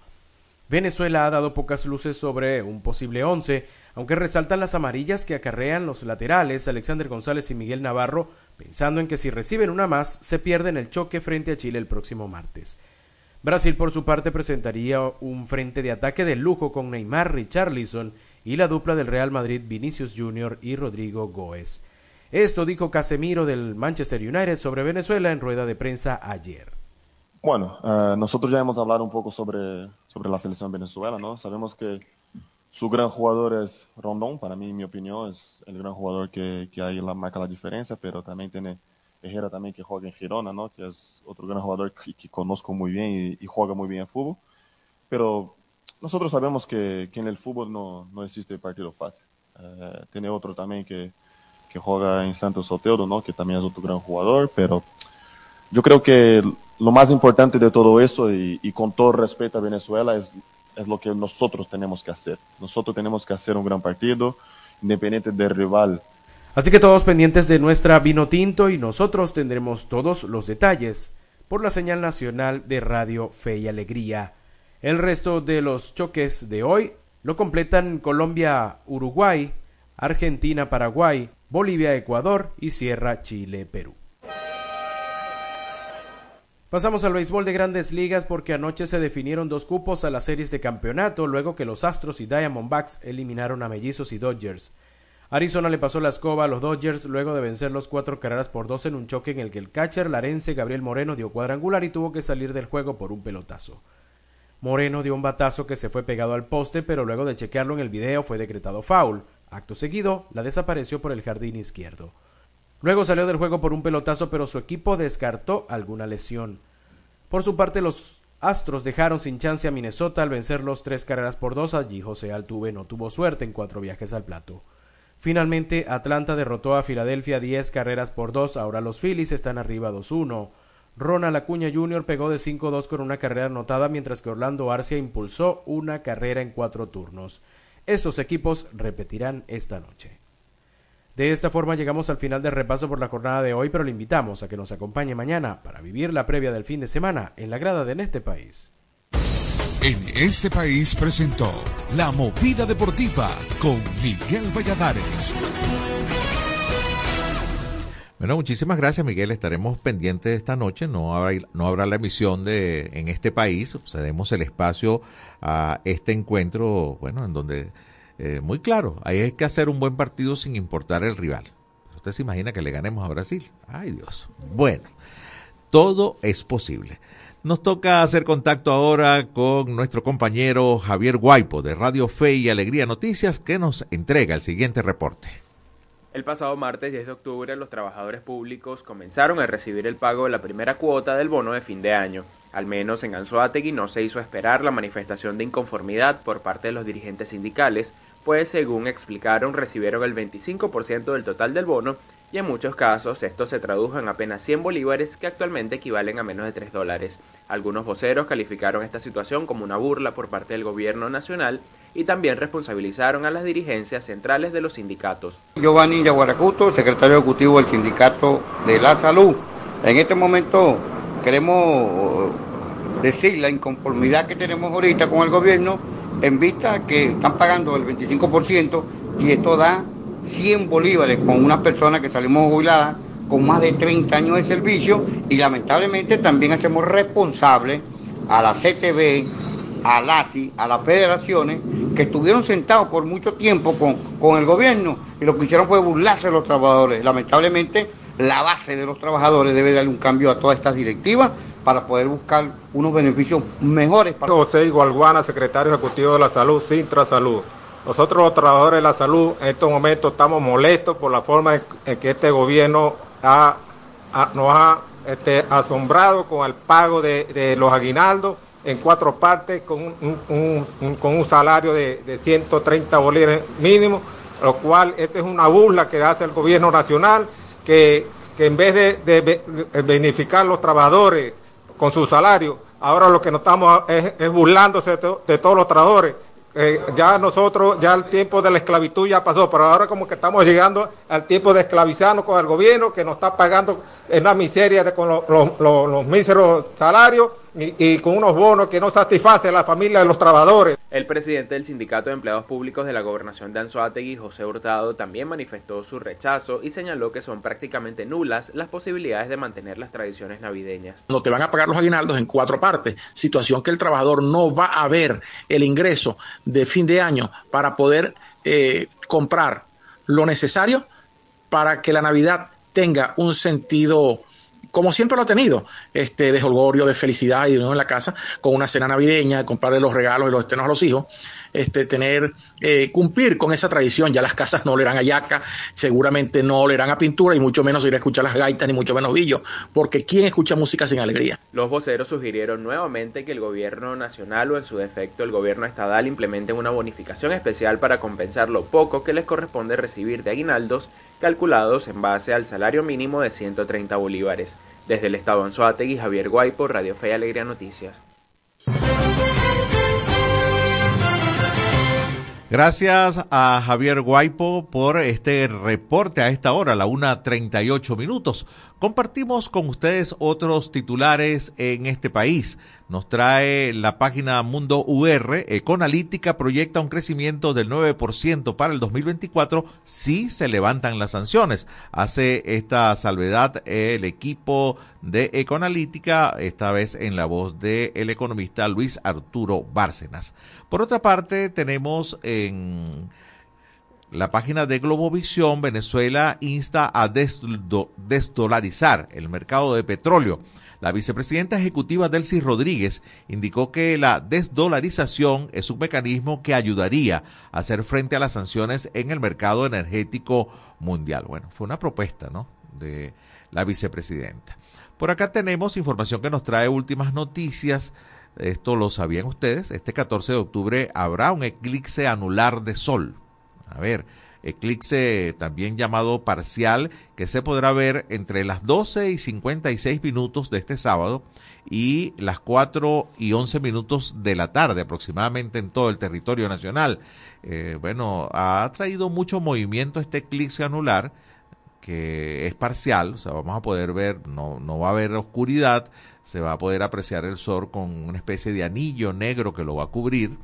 Venezuela ha dado pocas luces sobre un posible once, aunque resaltan las amarillas que acarrean los laterales Alexander González y Miguel Navarro, pensando en que si reciben una más, se pierden el choque frente a Chile el próximo martes. Brasil, por su parte, presentaría un frente de ataque de lujo con Neymar Richarlison y la dupla del Real Madrid Vinicius Jr. y Rodrigo Goes. Esto dijo Casemiro del Manchester United sobre Venezuela en rueda de prensa ayer. Bueno, uh, nosotros ya hemos hablado un poco sobre, sobre la selección Venezuela, ¿no? Sabemos que su gran jugador es Rondón, para mí, en mi opinión, es el gran jugador que, que ahí la, marca la diferencia, pero también tiene Herrera también que juega en Girona, ¿no? Que es otro gran jugador que, que conozco muy bien y, y, juega muy bien en fútbol. Pero nosotros sabemos que, que en el fútbol no, no existe partido fácil. Eh, tiene otro también que, que juega en Santos Soteldo, ¿no? Que también es otro gran jugador, pero yo creo que lo más importante de todo eso, y, con todo respeto a Venezuela, es, es lo que nosotros tenemos que hacer. Nosotros tenemos que hacer un gran partido, independiente del rival. Así que todos pendientes de nuestra vino tinto y nosotros tendremos todos los detalles por la señal nacional de Radio Fe y Alegría. El resto de los choques de hoy lo completan Colombia-Uruguay, Argentina-Paraguay, Bolivia-Ecuador y Sierra Chile-Perú. Pasamos al béisbol de grandes ligas porque anoche se definieron dos cupos a las series de campeonato luego que los Astros y Diamondbacks eliminaron a Mellizos y Dodgers. Arizona le pasó la escoba a los Dodgers luego de vencer los cuatro carreras por dos en un choque en el que el catcher larense Gabriel Moreno dio cuadrangular y tuvo que salir del juego por un pelotazo. Moreno dio un batazo que se fue pegado al poste, pero luego de chequearlo en el video fue decretado foul. Acto seguido, la desapareció por el jardín izquierdo. Luego salió del juego por un pelotazo, pero su equipo descartó alguna lesión. Por su parte, los Astros dejaron sin chance a Minnesota al vencer los tres carreras por dos. Allí José Altuve no tuvo suerte en cuatro viajes al plato. Finalmente, Atlanta derrotó a Filadelfia diez carreras por dos. Ahora los Phillies están arriba 2-1. Ronald Acuña Jr. pegó de 5-2 con una carrera anotada, mientras que Orlando Arcia impulsó una carrera en cuatro turnos. Estos equipos repetirán esta noche. De esta forma llegamos al final del repaso por la jornada de hoy, pero le invitamos a que nos acompañe mañana para vivir la previa del fin de semana en la grada de este país. En este país presentó La Movida Deportiva con Miguel Valladares. Bueno, muchísimas gracias, Miguel. Estaremos pendientes esta noche. No habrá, no habrá la emisión de en este país. Cedemos el espacio a este encuentro, bueno, en donde, eh, muy claro, hay que hacer un buen partido sin importar el rival. Usted se imagina que le ganemos a Brasil. Ay, Dios. Bueno, todo es posible. Nos toca hacer contacto ahora con nuestro compañero Javier Guaipo de Radio Fe y Alegría Noticias, que nos entrega el siguiente reporte. El pasado martes 10 de octubre los trabajadores públicos comenzaron a recibir el pago de la primera cuota del bono de fin de año. Al menos en Anzoátegui no se hizo esperar la manifestación de inconformidad por parte de los dirigentes sindicales, pues según explicaron recibieron el 25% del total del bono y en muchos casos esto se tradujo en apenas 100 bolívares que actualmente equivalen a menos de 3 dólares. Algunos voceros calificaron esta situación como una burla por parte del gobierno nacional y también responsabilizaron a las dirigencias centrales de los sindicatos. Giovanni Yaguaracuto, secretario ejecutivo del Sindicato de la Salud. En este momento queremos decir la inconformidad que tenemos ahorita con el gobierno en vista que están pagando el 25% y esto da 100 bolívares con una persona que salimos jubiladas con más de 30 años de servicio y lamentablemente también hacemos responsable a la CTV, a la ASI, a las federaciones que estuvieron sentados por mucho tiempo con, con el gobierno y lo que hicieron fue burlarse de los trabajadores. Lamentablemente la base de los trabajadores debe darle un cambio a todas estas directivas para poder buscar unos beneficios mejores. Para... José Igualguana, secretario ejecutivo de la Salud, Sintra Salud. Nosotros los trabajadores de la salud en estos momentos estamos molestos por la forma en que este gobierno ha, nos ha este, asombrado con el pago de, los aguinaldos en cuatro partes con un, con un salario de, de 130 bolívares mínimo, lo cual esta es una burla que hace el gobierno nacional que, que en vez de, de, beneficiar a los trabajadores con su salario, ahora lo que nos estamos es, burlándose de, to, de todos los trabajadores. Eh, ya nosotros, ya el tiempo de la esclavitud ya pasó, pero ahora como que estamos llegando al tiempo de esclavizarnos con el gobierno que nos está pagando en la miseria con los, los míseros salarios y, y, con unos bonos que no satisfacen a la familia de los trabajadores. El presidente del Sindicato de Empleados Públicos de la Gobernación de Anzoátegui, José Hurtado, también manifestó su rechazo y señaló que son prácticamente nulas las posibilidades de mantener las tradiciones navideñas. No te van a pagar los aguinaldos en cuatro partes, situación que el trabajador no va a ver el ingreso de fin de año para poder eh, comprar lo necesario para que la Navidad tenga un sentido como siempre lo ha tenido, este, de holgorio, de felicidad y de unión en la casa, con una cena navideña, de comprarle los regalos y los estrenos a los hijos, este, tener, eh, cumplir con esa tradición. Ya las casas no le a yaca, seguramente no le a pintura y mucho menos ir a escuchar las gaitas ni mucho menos billo, porque ¿quién escucha música sin alegría? Los voceros sugirieron nuevamente que el gobierno nacional o en su defecto el gobierno estatal implementen una bonificación especial para compensar lo poco que les corresponde recibir de aguinaldos calculados en base al salario mínimo de 130 bolívares. Desde el estado Anzoátegui, Javier Guaypo, Radio Fe y Alegría Noticias. Gracias a Javier Guaipo por este reporte a esta hora, la 1.38 minutos. Compartimos con ustedes otros titulares en este país. Nos trae la página Mundo UR. Econalítica proyecta un crecimiento del 9% para el 2024 si se levantan las sanciones. Hace esta salvedad el equipo de Econalítica, esta vez en la voz del economista Luis Arturo Bárcenas. Por otra parte, tenemos en la página de Globovisión, Venezuela insta a desdolarizar el mercado de petróleo. La vicepresidenta ejecutiva Delcy Rodríguez indicó que la desdolarización es un mecanismo que ayudaría a hacer frente a las sanciones en el mercado energético mundial. Bueno, fue una propuesta, ¿no? De la vicepresidenta. Por acá tenemos información que nos trae últimas noticias. Esto lo sabían ustedes. Este 14 de octubre habrá un eclipse anular de sol. A ver, eclipse también llamado parcial que se podrá ver entre las 12 y 56 minutos de este sábado y las 4 y 11 minutos de la tarde aproximadamente en todo el territorio nacional. Eh, bueno, ha traído mucho movimiento este eclipse anular que es parcial, o sea, vamos a poder ver, no, no va a haber oscuridad, se va a poder apreciar el sol con una especie de anillo negro que lo va a cubrir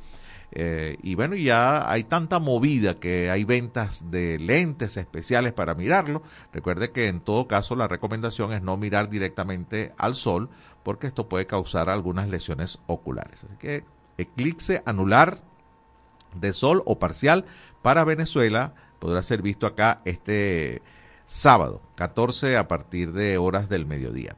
eh, y bueno, ya hay tanta movida que hay ventas de lentes especiales para mirarlo. Recuerde que en todo caso la recomendación es no mirar directamente al sol porque esto puede causar algunas lesiones oculares. Así que eclipse anular de sol o parcial para Venezuela podrá ser visto acá este sábado 14 a partir de horas del mediodía,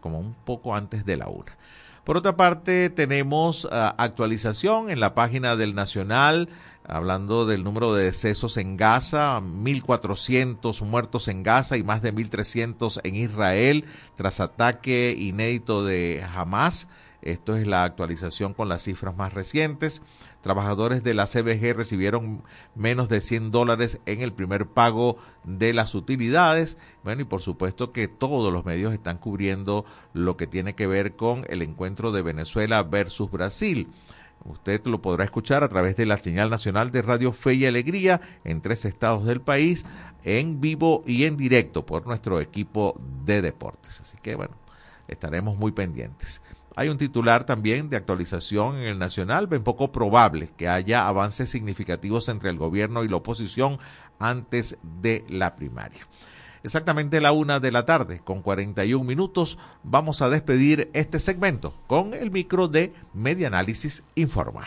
como un poco antes de la una. Por otra parte, tenemos ah, actualización en la página del Nacional, hablando del número de decesos en Gaza, 1.400 muertos en Gaza y más de 1.300 en Israel tras ataque inédito de Hamas. Esto es la actualización con las cifras más recientes. Trabajadores de la CBG recibieron menos de 100 dólares en el primer pago de las utilidades. Bueno, y por supuesto que todos los medios están cubriendo lo que tiene que ver con el encuentro de Venezuela versus Brasil. Usted lo podrá escuchar a través de la señal nacional de Radio Fe y Alegría en tres estados del país, en vivo y en directo por nuestro equipo de deportes. Así que bueno, estaremos muy pendientes. Hay un titular también de actualización en el Nacional. Ven poco probable que haya avances significativos entre el gobierno y la oposición antes de la primaria. Exactamente la una de la tarde, con 41 minutos, vamos a despedir este segmento con el micro de Media Análisis Informa.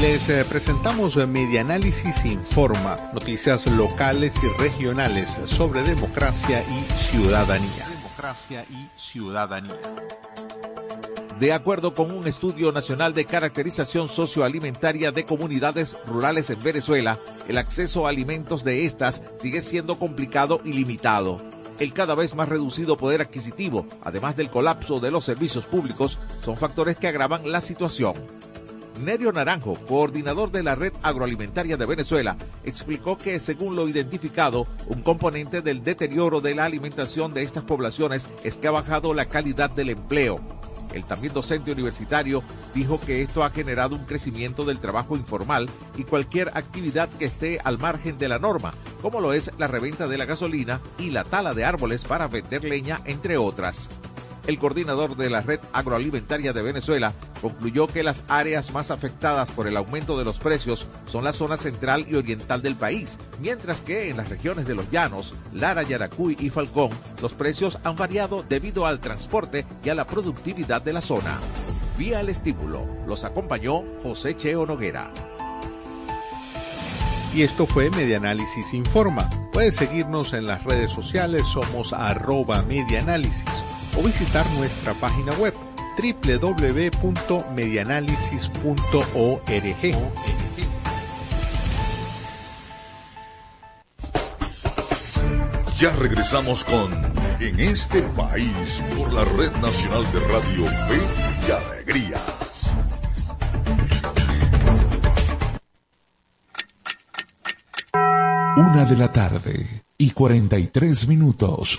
Les eh, presentamos Media Análisis Informa, noticias locales y regionales sobre democracia y ciudadanía. Democracia y ciudadanía. De acuerdo con un estudio nacional de caracterización socioalimentaria de comunidades rurales en Venezuela, el acceso a alimentos de estas sigue siendo complicado y limitado. El cada vez más reducido poder adquisitivo, además del colapso de los servicios públicos, son factores que agravan la situación. Nerio Naranjo, coordinador de la Red Agroalimentaria de Venezuela, explicó que, según lo identificado, un componente del deterioro de la alimentación de estas poblaciones es que ha bajado la calidad del empleo el también docente universitario dijo que esto ha generado un crecimiento del trabajo informal y cualquier actividad que esté al margen de la norma, como lo es la reventa de la gasolina y la tala de árboles para vender leña, entre otras. El coordinador de la Red Agroalimentaria de Venezuela concluyó que las áreas más afectadas por el aumento de los precios son la zona central y oriental del país, mientras que en las regiones de los llanos, Lara, Yaracuy y Falcón, los precios han variado debido al transporte y a la productividad de la zona. Vía el estímulo, los acompañó José Cheo Noguera. Y esto fue Medianálisis Informa. Puedes seguirnos en las redes sociales, somos arroba medianálisis o visitar nuestra página web www.medianálisis.org. Ya regresamos con En este país por la Red Nacional de Radio Fe y Alegría. Una de la tarde y 43 minutos.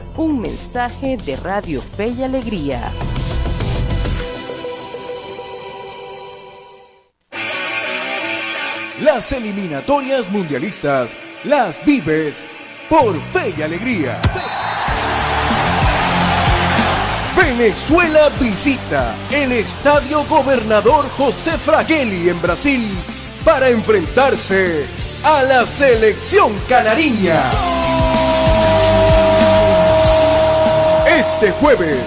Un mensaje de Radio Fe y Alegría. Las eliminatorias mundialistas las vives por fe y alegría. Venezuela visita el Estadio Gobernador José Fragueli en Brasil para enfrentarse a la selección canariña. Este jueves,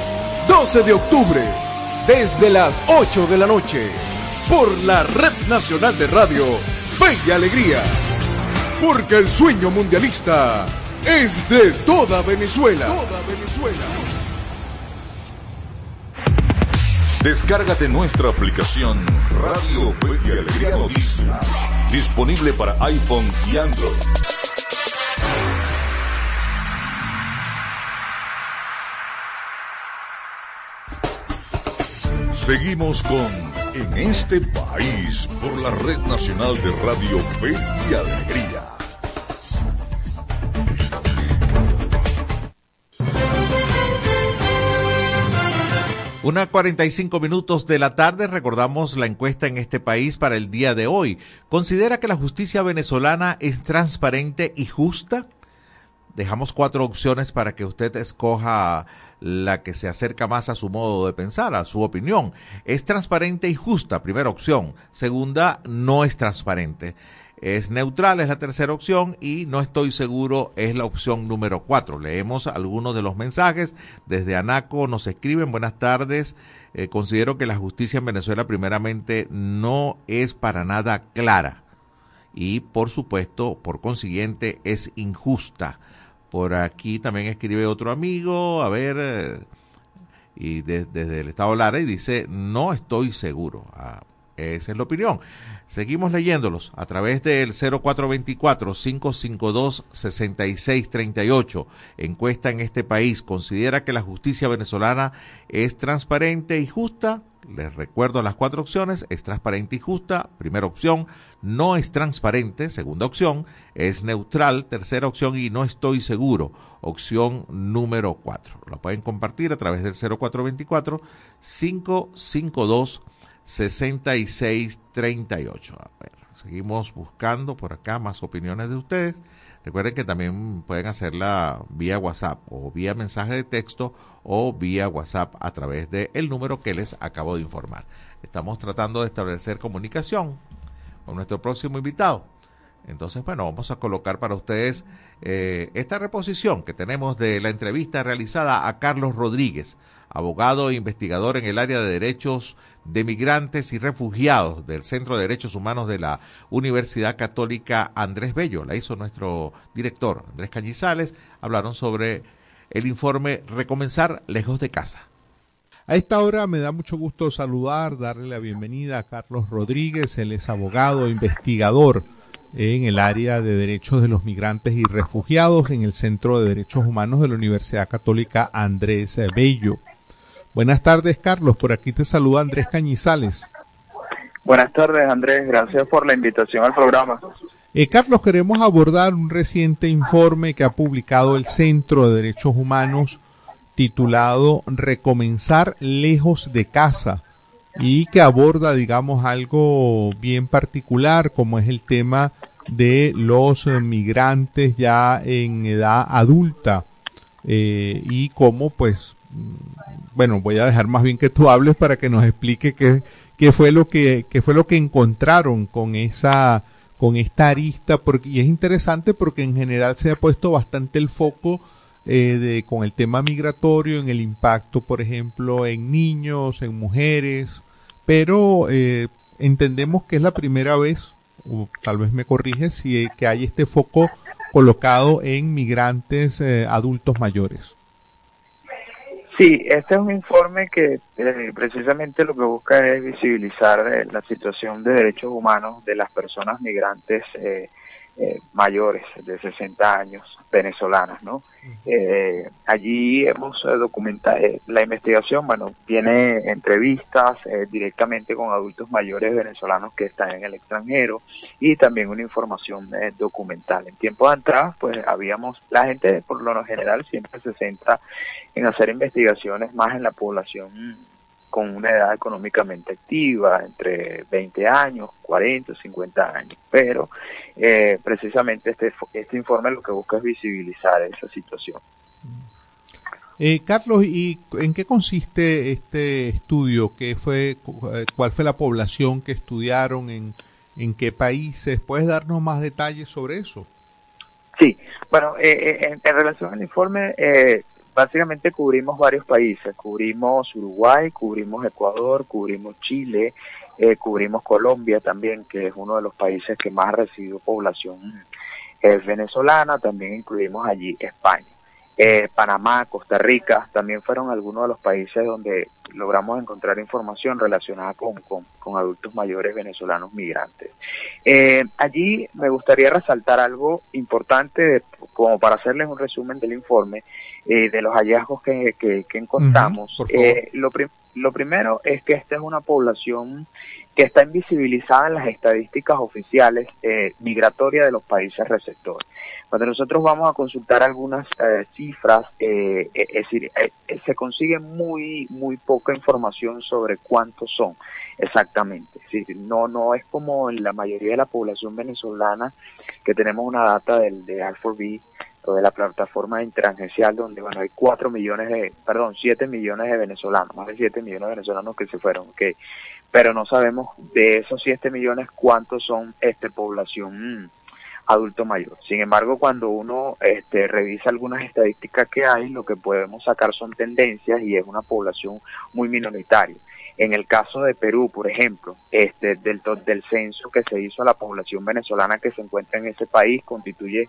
12 de octubre, desde las 8 de la noche, por la Red Nacional de Radio Fe y Alegría. Porque el sueño mundialista es de toda Venezuela. Toda. Descárgate nuestra aplicación Radio Fe Alegría Noticias, disponible para iPhone y Android. Seguimos con En este país por la Red Nacional de Radio Fe y Alegría. Una 45 minutos de la tarde recordamos la encuesta en este país para el día de hoy. ¿Considera que la justicia venezolana es transparente y justa? Dejamos cuatro opciones para que usted escoja la que se acerca más a su modo de pensar, a su opinión. Es transparente y justa, primera opción. Segunda, no es transparente. Es neutral, es la tercera opción y no estoy seguro es la opción número cuatro. Leemos algunos de los mensajes. Desde Anaco nos escriben, buenas tardes. Eh, considero que la justicia en Venezuela primeramente no es para nada clara y por supuesto, por consiguiente, es injusta. Por aquí también escribe otro amigo, a ver, eh, y de- desde el estado Lara y dice, no estoy seguro. Ah, esa es la opinión. Seguimos leyéndolos a través del 0424-552-6638. Encuesta en este país. ¿Considera que la justicia venezolana es transparente y justa? Les recuerdo las cuatro opciones. Es transparente y justa. Primera opción. No es transparente. Segunda opción. Es neutral. Tercera opción. Y no estoy seguro. Opción número cuatro. Lo pueden compartir a través del 0424 552 6638. A ver, seguimos buscando por acá más opiniones de ustedes. Recuerden que también pueden hacerla vía WhatsApp o vía mensaje de texto o vía WhatsApp a través del el número que les acabo de informar. Estamos tratando de establecer comunicación con nuestro próximo invitado. Entonces, bueno, vamos a colocar para ustedes eh, esta reposición que tenemos de la entrevista realizada a Carlos Rodríguez, abogado e investigador en el área de derechos de migrantes y refugiados del Centro de Derechos Humanos de la Universidad Católica Andrés Bello. La hizo nuestro director, Andrés Cañizales. Hablaron sobre el informe Recomenzar lejos de casa. A esta hora me da mucho gusto saludar, darle la bienvenida a Carlos Rodríguez, él es abogado, e investigador en el área de derechos de los migrantes y refugiados en el Centro de Derechos Humanos de la Universidad Católica Andrés Bello. Buenas tardes, Carlos. Por aquí te saluda Andrés Cañizales. Buenas tardes, Andrés. Gracias por la invitación al programa. Eh, Carlos, queremos abordar un reciente informe que ha publicado el Centro de Derechos Humanos titulado Recomenzar lejos de casa y que aborda, digamos, algo bien particular como es el tema de los migrantes ya en edad adulta eh, y cómo pues mm, bueno voy a dejar más bien que tú hables para que nos explique qué, qué fue lo que qué fue lo que encontraron con esa con esta arista porque y es interesante porque en general se ha puesto bastante el foco eh, de, con el tema migratorio en el impacto por ejemplo en niños en mujeres pero eh, entendemos que es la primera vez tal vez me corrige si que hay este foco colocado en migrantes eh, adultos mayores. Sí, este es un informe que eh, precisamente lo que busca es visibilizar eh, la situación de derechos humanos de las personas migrantes eh, mayores de 60 años venezolanas, ¿no? Eh, allí hemos eh, documentado eh, la investigación, bueno, tiene entrevistas eh, directamente con adultos mayores venezolanos que están en el extranjero y también una información eh, documental. En tiempos atrás, pues habíamos, la gente por lo general siempre se centra en hacer investigaciones más en la población con una edad económicamente activa, entre 20 años, 40, 50 años. Pero eh, precisamente este, este informe lo que busca es visibilizar esa situación. Eh, Carlos, ¿y en qué consiste este estudio? ¿Qué fue, eh, ¿Cuál fue la población que estudiaron? ¿En, en qué países? ¿Puedes darnos más detalles sobre eso? Sí, bueno, eh, eh, en, en relación al informe, eh, básicamente cubrimos varios países, cubrimos Uruguay, cubrimos Ecuador, cubrimos Chile, eh, cubrimos Colombia también, que es uno de los países que más ha recibido población eh, venezolana, también incluimos allí España. Eh, Panamá, Costa Rica, también fueron algunos de los países donde logramos encontrar información relacionada con, con, con adultos mayores venezolanos migrantes. Eh, allí me gustaría resaltar algo importante, de- como para hacerles un resumen del informe, eh, de los hallazgos que, que, que encontramos. Eh, lo, prim- lo primero es que esta es una población que está invisibilizada en las estadísticas oficiales eh, migratorias de los países receptores. Cuando nosotros vamos a consultar algunas eh, cifras, eh, eh, es decir, eh, eh, se consigue muy muy poca información sobre cuántos son exactamente. Decir, no no es como en la mayoría de la población venezolana que tenemos una data del de R4B o de la plataforma interagencial donde bueno hay 4 millones de, perdón, 7 millones de venezolanos, más de 7 millones de venezolanos que se fueron, ok. Pero no sabemos de esos 7 millones cuántos son este población mm, adulto mayor. Sin embargo, cuando uno este, revisa algunas estadísticas que hay, lo que podemos sacar son tendencias y es una población muy minoritaria. En el caso de Perú, por ejemplo, este, del, del censo que se hizo a la población venezolana que se encuentra en ese país, constituye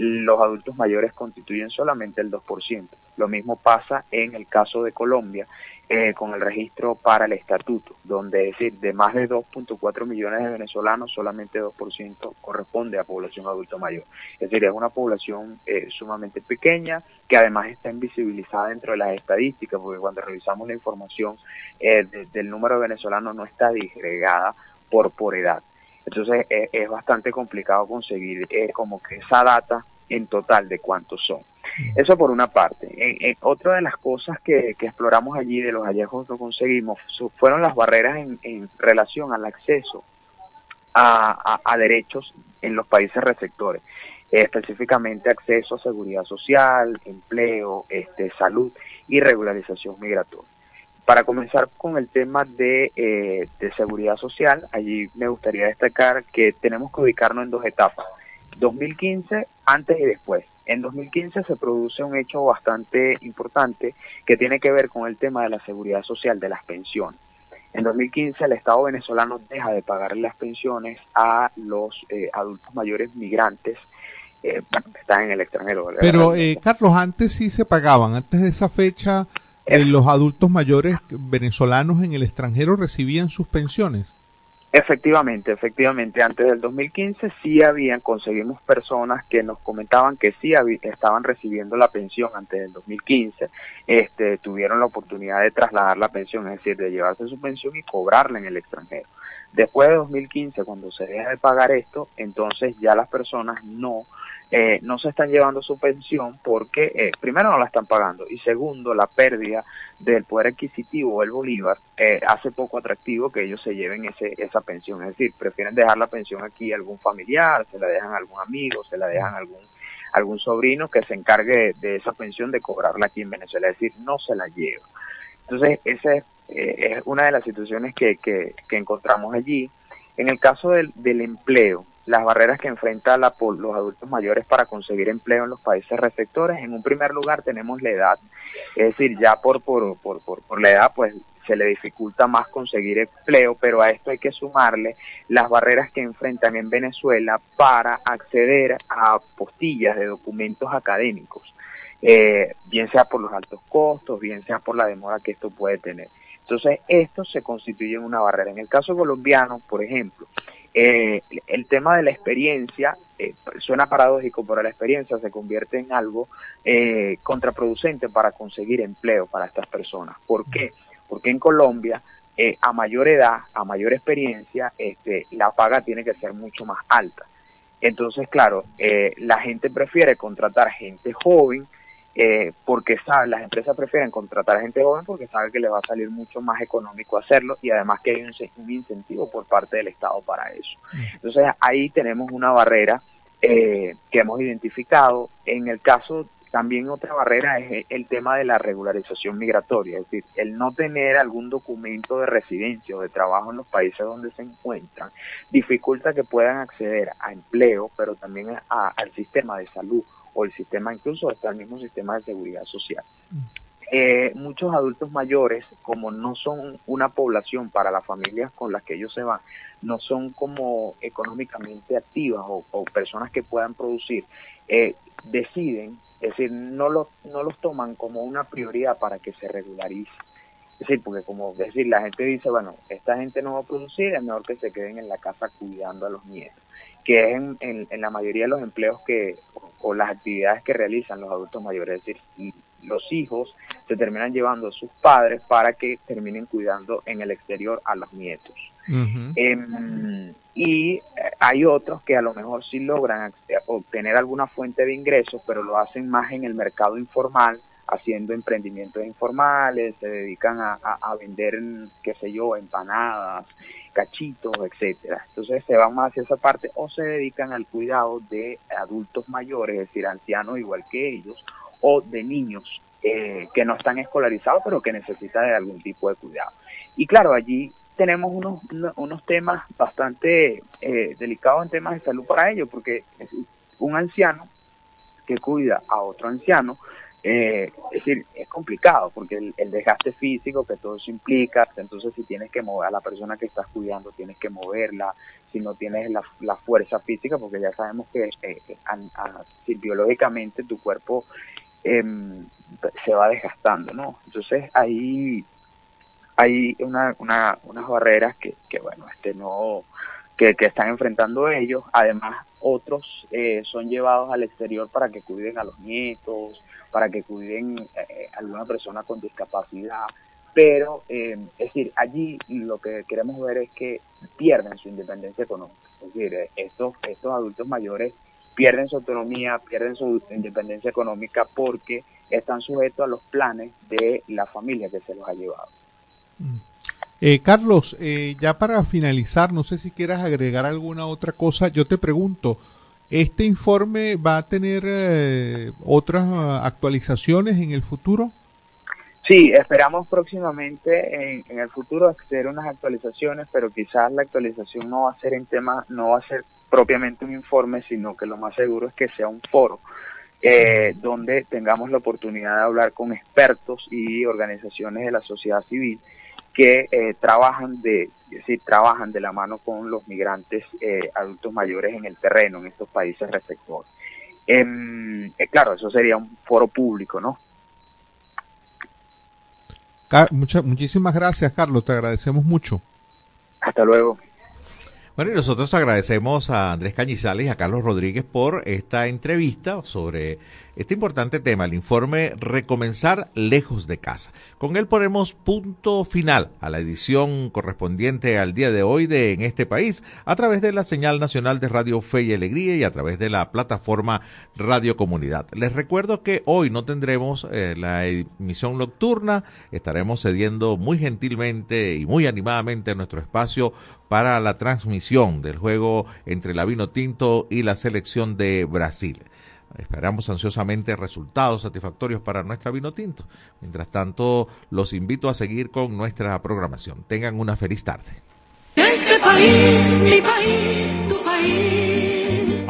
los adultos mayores constituyen solamente el 2%. Lo mismo pasa en el caso de Colombia eh, con el registro para el estatuto, donde es decir, de más de 2.4 millones de venezolanos, solamente 2% corresponde a población adulto mayor. Es decir, es una población eh, sumamente pequeña que además está invisibilizada dentro de las estadísticas, porque cuando revisamos la información eh, de- del número de venezolanos no está disgregada por, por edad. Entonces eh, es bastante complicado conseguir eh, como que esa data en total de cuántos son. Eso por una parte. Otra de las cosas que, que exploramos allí, de los hallazgos que conseguimos, fueron las barreras en, relación al acceso a, derechos en los países receptores, específicamente acceso a seguridad social, empleo, este, salud y regularización migratoria. Para comenzar con el tema de, eh, de seguridad social, allí me gustaría destacar que tenemos que ubicarnos en dos etapas. 2015, antes y después. En 2015 se produce un hecho bastante importante que tiene que ver con el tema de la seguridad social, de las pensiones. En 2015 el Estado venezolano deja de pagar las pensiones a los eh, adultos mayores migrantes eh, que están en el extranjero. ¿verdad? Pero, eh, Carlos, antes sí se pagaban. Antes de esa fecha, eh, los adultos mayores venezolanos en el extranjero recibían sus pensiones. Efectivamente, efectivamente, antes del 2015 sí habían, conseguimos personas que nos comentaban que sí habi- estaban recibiendo la pensión antes del 2015, este, tuvieron la oportunidad de trasladar la pensión, es decir, de llevarse su pensión y cobrarla en el extranjero. Después de 2015, cuando se deja de pagar esto, entonces ya las personas no eh, no se están llevando su pensión porque eh, primero no la están pagando y segundo la pérdida del poder adquisitivo del bolívar eh, hace poco atractivo que ellos se lleven ese, esa pensión, es decir, prefieren dejar la pensión aquí a algún familiar, se la dejan a algún amigo, se la dejan a algún algún sobrino que se encargue de esa pensión de cobrarla aquí en Venezuela, es decir, no se la lleva. Entonces, esa es, eh, es una de las situaciones que, que, que encontramos allí. En el caso del, del empleo, las barreras que enfrenta la, los adultos mayores para conseguir empleo en los países receptores. En un primer lugar tenemos la edad, es decir, ya por, por, por, por, por la edad pues se le dificulta más conseguir empleo, pero a esto hay que sumarle las barreras que enfrentan en Venezuela para acceder a postillas de documentos académicos, eh, bien sea por los altos costos, bien sea por la demora que esto puede tener. Entonces, esto se constituye en una barrera. En el caso colombiano, por ejemplo, eh, el tema de la experiencia eh, suena paradójico, pero la experiencia se convierte en algo eh, contraproducente para conseguir empleo para estas personas. ¿Por qué? Porque en Colombia, eh, a mayor edad, a mayor experiencia, este, la paga tiene que ser mucho más alta. Entonces, claro, eh, la gente prefiere contratar gente joven eh, porque sabe, las empresas prefieren contratar a gente joven porque sabe que le va a salir mucho más económico hacerlo y además que hay un, un incentivo por parte del Estado para eso. Entonces ahí tenemos una barrera eh, que hemos identificado. En el caso también otra barrera es el tema de la regularización migratoria, es decir, el no tener algún documento de residencia o de trabajo en los países donde se encuentran dificulta que puedan acceder a empleo, pero también a, al sistema de salud o el sistema incluso hasta el mismo sistema de seguridad social. Eh, muchos adultos mayores, como no son una población para las familias con las que ellos se van, no son como económicamente activas o, o personas que puedan producir, eh, deciden, es decir, no los, no los toman como una prioridad para que se regularice. Es decir, porque como decir, la gente dice, bueno, esta gente no va a producir, es mejor que se queden en la casa cuidando a los nietos que es en, en, la mayoría de los empleos que o, o, las actividades que realizan los adultos mayores, es decir, y los hijos se terminan llevando a sus padres para que terminen cuidando en el exterior a los nietos. Eh, y eh, hay otros que a lo mejor sí logran obtener alguna fuente de ingresos, pero lo hacen más en el mercado informal, haciendo emprendimientos informales, se dedican a, a, a vender, qué sé yo, empanadas, cachitos, etcétera. Entonces se van más hacia esa parte o se dedican al cuidado de adultos mayores, es decir, ancianos igual que ellos, o de niños eh, que no están escolarizados pero que necesitan de algún tipo de cuidado. Y claro, allí tenemos unos, unos temas bastante eh, delicados en temas de salud para ellos, porque un anciano que cuida a otro anciano, eh, es decir, es complicado porque el, el, desgaste físico que todo eso implica, entonces si tienes que mover a la persona que estás cuidando, tienes que moverla, si no tienes la, la fuerza física, porque ya sabemos que eh, a, a, si biológicamente tu cuerpo eh, se va desgastando, ¿no? Entonces ahí hay una, una, unas barreras que, que bueno, este no, que, que, están enfrentando ellos, además otros eh, son llevados al exterior para que cuiden a los nietos, para que cuiden eh, a alguna persona con discapacidad, pero eh, es decir, allí lo que queremos ver es que pierden su independencia económica, es decir, eh, estos, estos adultos mayores pierden su autonomía, pierden su independencia económica porque están sujetos a los planes de la familia que se los ha llevado. Eh, Carlos, eh, ya para finalizar, no sé si quieras agregar alguna otra cosa. Yo te pregunto, ¿este informe va a tener eh, otras actualizaciones en el futuro? Sí, esperamos próximamente en, el futuro hacer unas actualizaciones, pero quizás la actualización no va a ser en tema, no va a ser propiamente un informe, sino que lo más seguro es que sea un foro eh, donde tengamos la oportunidad de hablar con expertos y organizaciones de la sociedad civil que eh, trabajan de, decir, trabajan de la mano con los migrantes eh, adultos mayores en el terreno, en estos países receptores. Eh, claro, eso sería un foro público, ¿no? Mucha, muchísimas gracias, Carlos, te agradecemos mucho. Hasta luego. Bueno, y nosotros agradecemos a Andrés Cañizales y a Carlos Rodríguez por esta entrevista sobre este importante tema, el informe Recomenzar lejos de casa. Con él ponemos punto final a la edición correspondiente al día de hoy de En este país a través de la señal nacional de Radio Fe y Alegría y a través de la plataforma Radio Comunidad. Les recuerdo que hoy no tendremos eh, la emisión nocturna, estaremos cediendo muy gentilmente y muy animadamente nuestro espacio para la transmisión del juego entre la Vino Tinto y la selección de Brasil. Esperamos ansiosamente resultados satisfactorios para nuestra vino tinto. Mientras tanto, los invito a seguir con nuestra programación. Tengan una feliz tarde. Este país, mi país, tu país.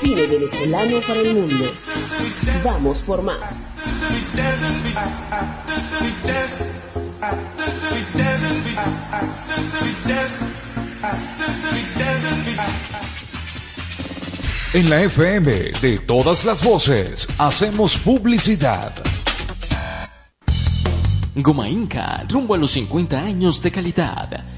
cine venezolano para el mundo. Vamos por más. En la FM de todas las voces hacemos publicidad. Goma Inca, rumbo a los 50 años de calidad.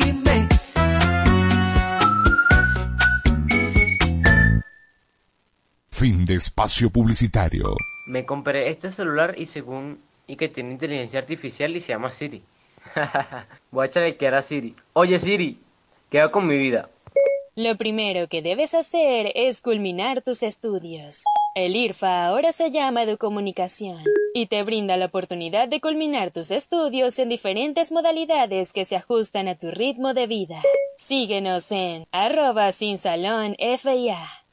Fin de espacio publicitario. Me compré este celular y según y que tiene inteligencia artificial y se llama Siri. Voy a echarle que era Siri. Oye Siri, ¿qué hago con mi vida? Lo primero que debes hacer es culminar tus estudios. El IRFA ahora se llama Educomunicación y te brinda la oportunidad de culminar tus estudios en diferentes modalidades que se ajustan a tu ritmo de vida. Síguenos en arroba sin salón FIA.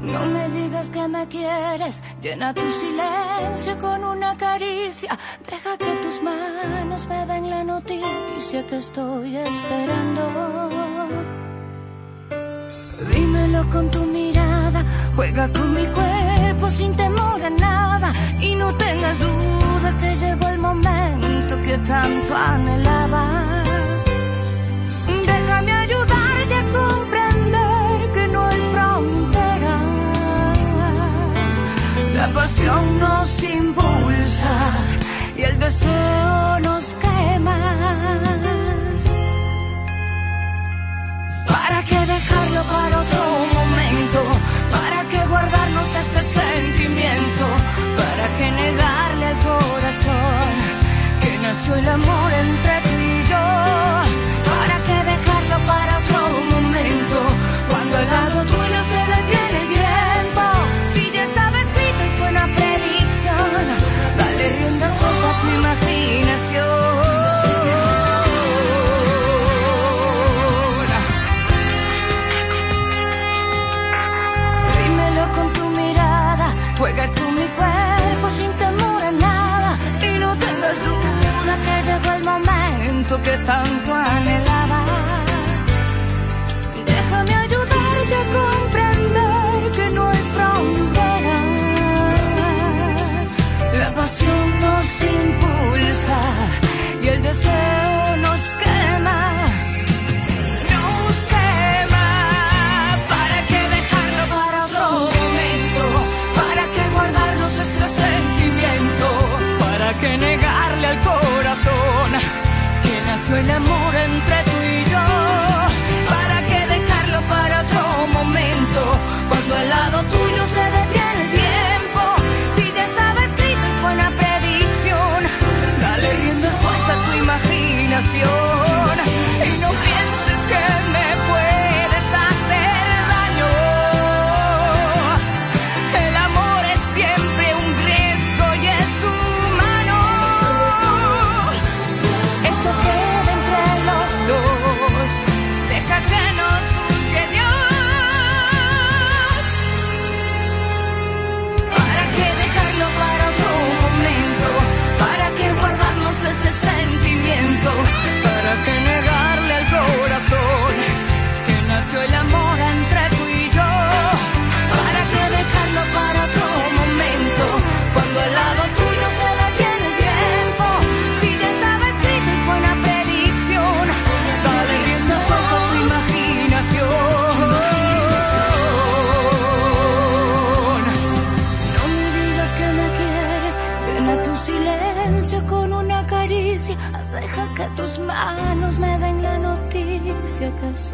No me digas que me quieres, llena tu silencio con una caricia. Deja que tus manos me den la noticia que estoy esperando. Dímelo con tu mirada, juega con mi cuerpo sin temor a nada. Y no tengas duda que llegó el momento que tanto anhelaba. Pasión nos impulsa y el deseo nos quema. ¿Para qué dejarlo para otro momento? ¿Para qué guardarnos este sentimiento? ¿Para qué negarle al corazón que nació el amor entre tanto anhelaba. Déjame ayudarte a comprender que no hay fronteras. La pasión nació el amor entre